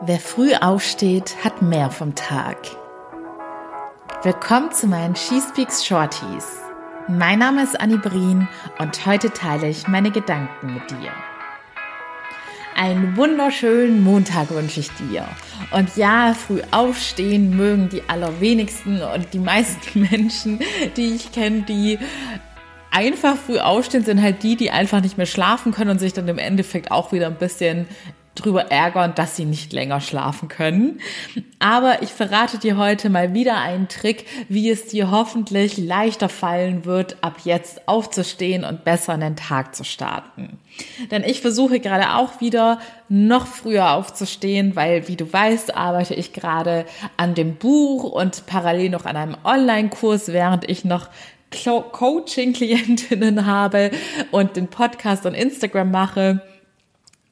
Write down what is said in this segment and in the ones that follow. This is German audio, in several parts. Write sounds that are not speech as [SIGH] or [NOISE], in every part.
Wer früh aufsteht, hat mehr vom Tag. Willkommen zu meinen She Speaks Shorties. Mein Name ist Annie Brien und heute teile ich meine Gedanken mit dir. Einen wunderschönen Montag wünsche ich dir. Und ja, früh aufstehen mögen die allerwenigsten und die meisten [LAUGHS] Menschen, die ich kenne, die einfach früh aufstehen, sind halt die, die einfach nicht mehr schlafen können und sich dann im Endeffekt auch wieder ein bisschen drüber ärgern, dass sie nicht länger schlafen können. Aber ich verrate dir heute mal wieder einen Trick, wie es dir hoffentlich leichter fallen wird, ab jetzt aufzustehen und besser in den Tag zu starten. Denn ich versuche gerade auch wieder noch früher aufzustehen, weil, wie du weißt, arbeite ich gerade an dem Buch und parallel noch an einem Online-Kurs, während ich noch Coaching-Klientinnen habe und den Podcast und Instagram mache.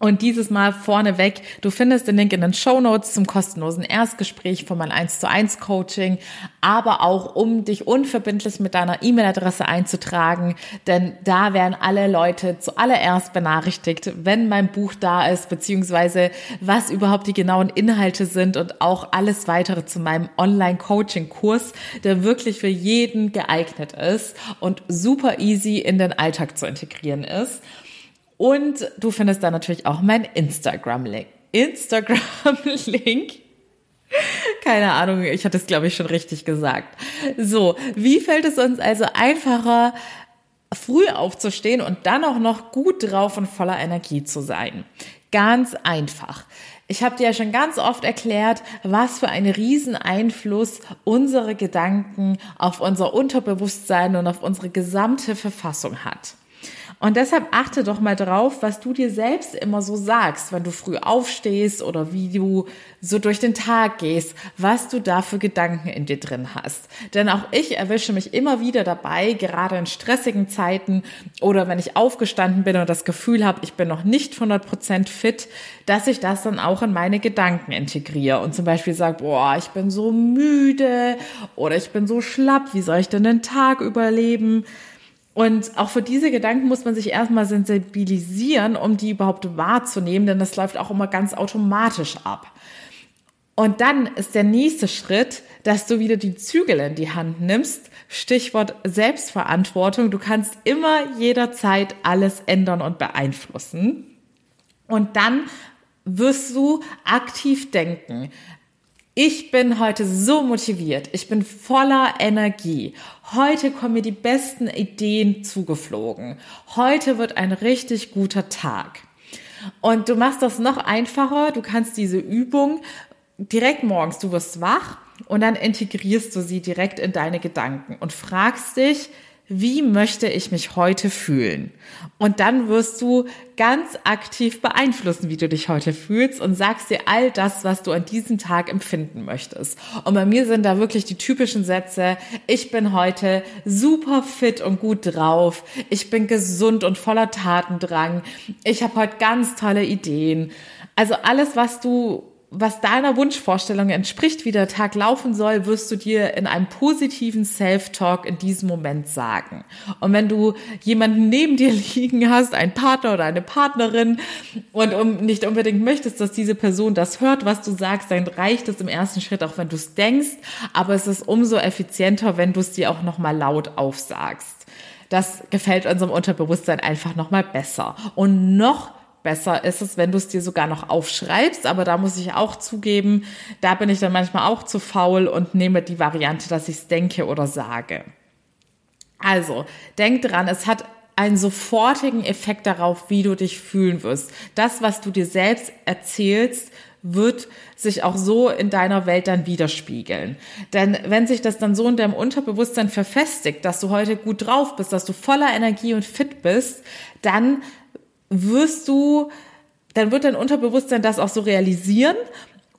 Und dieses Mal vorneweg, du findest den Link in den Show Notes zum kostenlosen Erstgespräch von meinem 1 zu 1 Coaching, aber auch um dich unverbindlich mit deiner E-Mail-Adresse einzutragen, denn da werden alle Leute zuallererst benachrichtigt, wenn mein Buch da ist, beziehungsweise was überhaupt die genauen Inhalte sind und auch alles weitere zu meinem Online-Coaching-Kurs, der wirklich für jeden geeignet ist und super easy in den Alltag zu integrieren ist. Und du findest da natürlich auch mein Instagram-Link. Instagram-Link. Keine Ahnung, ich hatte es, glaube ich, schon richtig gesagt. So, wie fällt es uns also einfacher, früh aufzustehen und dann auch noch gut drauf und voller Energie zu sein? Ganz einfach. Ich habe dir ja schon ganz oft erklärt, was für einen riesen Einfluss unsere Gedanken auf unser Unterbewusstsein und auf unsere gesamte Verfassung hat. Und deshalb achte doch mal drauf, was du dir selbst immer so sagst, wenn du früh aufstehst oder wie du so durch den Tag gehst, was du da für Gedanken in dir drin hast. Denn auch ich erwische mich immer wieder dabei, gerade in stressigen Zeiten oder wenn ich aufgestanden bin und das Gefühl habe, ich bin noch nicht 100% fit, dass ich das dann auch in meine Gedanken integriere und zum Beispiel sage, boah, ich bin so müde oder ich bin so schlapp, wie soll ich denn den Tag überleben? Und auch für diese Gedanken muss man sich erstmal sensibilisieren, um die überhaupt wahrzunehmen, denn das läuft auch immer ganz automatisch ab. Und dann ist der nächste Schritt, dass du wieder die Zügel in die Hand nimmst. Stichwort Selbstverantwortung. Du kannst immer jederzeit alles ändern und beeinflussen. Und dann wirst du aktiv denken. Ich bin heute so motiviert. Ich bin voller Energie. Heute kommen mir die besten Ideen zugeflogen. Heute wird ein richtig guter Tag. Und du machst das noch einfacher. Du kannst diese Übung direkt morgens, du wirst wach und dann integrierst du sie direkt in deine Gedanken und fragst dich, wie möchte ich mich heute fühlen? Und dann wirst du ganz aktiv beeinflussen, wie du dich heute fühlst und sagst dir all das, was du an diesem Tag empfinden möchtest. Und bei mir sind da wirklich die typischen Sätze, ich bin heute super fit und gut drauf, ich bin gesund und voller Tatendrang, ich habe heute ganz tolle Ideen. Also alles, was du was deiner Wunschvorstellung entspricht, wie der Tag laufen soll, wirst du dir in einem positiven Self-Talk in diesem Moment sagen. Und wenn du jemanden neben dir [LAUGHS] liegen hast, einen Partner oder eine Partnerin, und um, nicht unbedingt möchtest, dass diese Person das hört, was du sagst, dann reicht es im ersten Schritt auch, wenn du es denkst. Aber es ist umso effizienter, wenn du es dir auch nochmal laut aufsagst. Das gefällt unserem Unterbewusstsein einfach nochmal besser. Und noch Besser ist es, wenn du es dir sogar noch aufschreibst, aber da muss ich auch zugeben, da bin ich dann manchmal auch zu faul und nehme die Variante, dass ich es denke oder sage. Also, denk dran, es hat einen sofortigen Effekt darauf, wie du dich fühlen wirst. Das, was du dir selbst erzählst, wird sich auch so in deiner Welt dann widerspiegeln. Denn wenn sich das dann so in deinem Unterbewusstsein verfestigt, dass du heute gut drauf bist, dass du voller Energie und fit bist, dann wirst du, dann wird dein Unterbewusstsein das auch so realisieren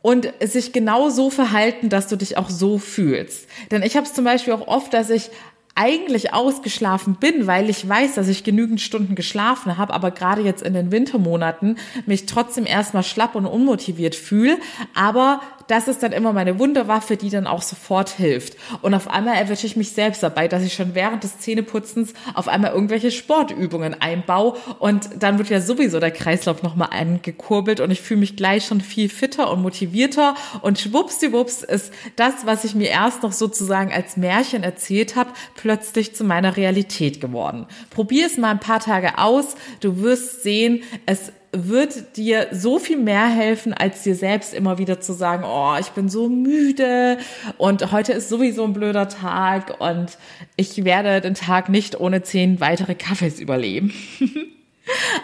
und sich genau so verhalten, dass du dich auch so fühlst. Denn ich habe es zum Beispiel auch oft, dass ich eigentlich ausgeschlafen bin, weil ich weiß, dass ich genügend Stunden geschlafen habe, aber gerade jetzt in den Wintermonaten mich trotzdem erstmal schlapp und unmotiviert fühle, aber das ist dann immer meine Wunderwaffe, die dann auch sofort hilft. Und auf einmal erwische ich mich selbst dabei, dass ich schon während des Zähneputzens auf einmal irgendwelche Sportübungen einbaue und dann wird ja sowieso der Kreislauf nochmal angekurbelt und ich fühle mich gleich schon viel fitter und motivierter und schwuppsdiwupps ist das, was ich mir erst noch sozusagen als Märchen erzählt habe, plötzlich zu meiner Realität geworden. Probier es mal ein paar Tage aus, du wirst sehen, es wird dir so viel mehr helfen, als dir selbst immer wieder zu sagen, oh, ich bin so müde und heute ist sowieso ein blöder Tag und ich werde den Tag nicht ohne zehn weitere Kaffees überleben. [LAUGHS]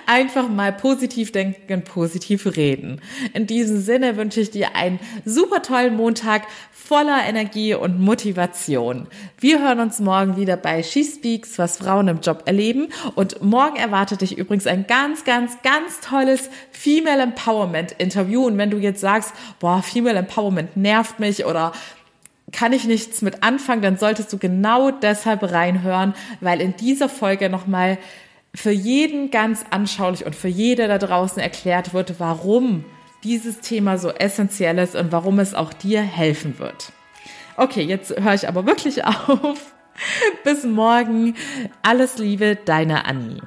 Einfach mal positiv denken, positiv reden. In diesem Sinne wünsche ich dir einen super tollen Montag voller Energie und Motivation. Wir hören uns morgen wieder bei She Speaks, was Frauen im Job erleben. Und morgen erwartet dich übrigens ein ganz, ganz, ganz tolles Female Empowerment Interview. Und wenn du jetzt sagst, boah, Female Empowerment nervt mich oder kann ich nichts mit anfangen, dann solltest du genau deshalb reinhören, weil in dieser Folge nochmal für jeden ganz anschaulich und für jede da draußen erklärt wird, warum dieses Thema so essentiell ist und warum es auch dir helfen wird. Okay, jetzt höre ich aber wirklich [LAUGHS] auf. Bis morgen. Alles Liebe, deine Annie.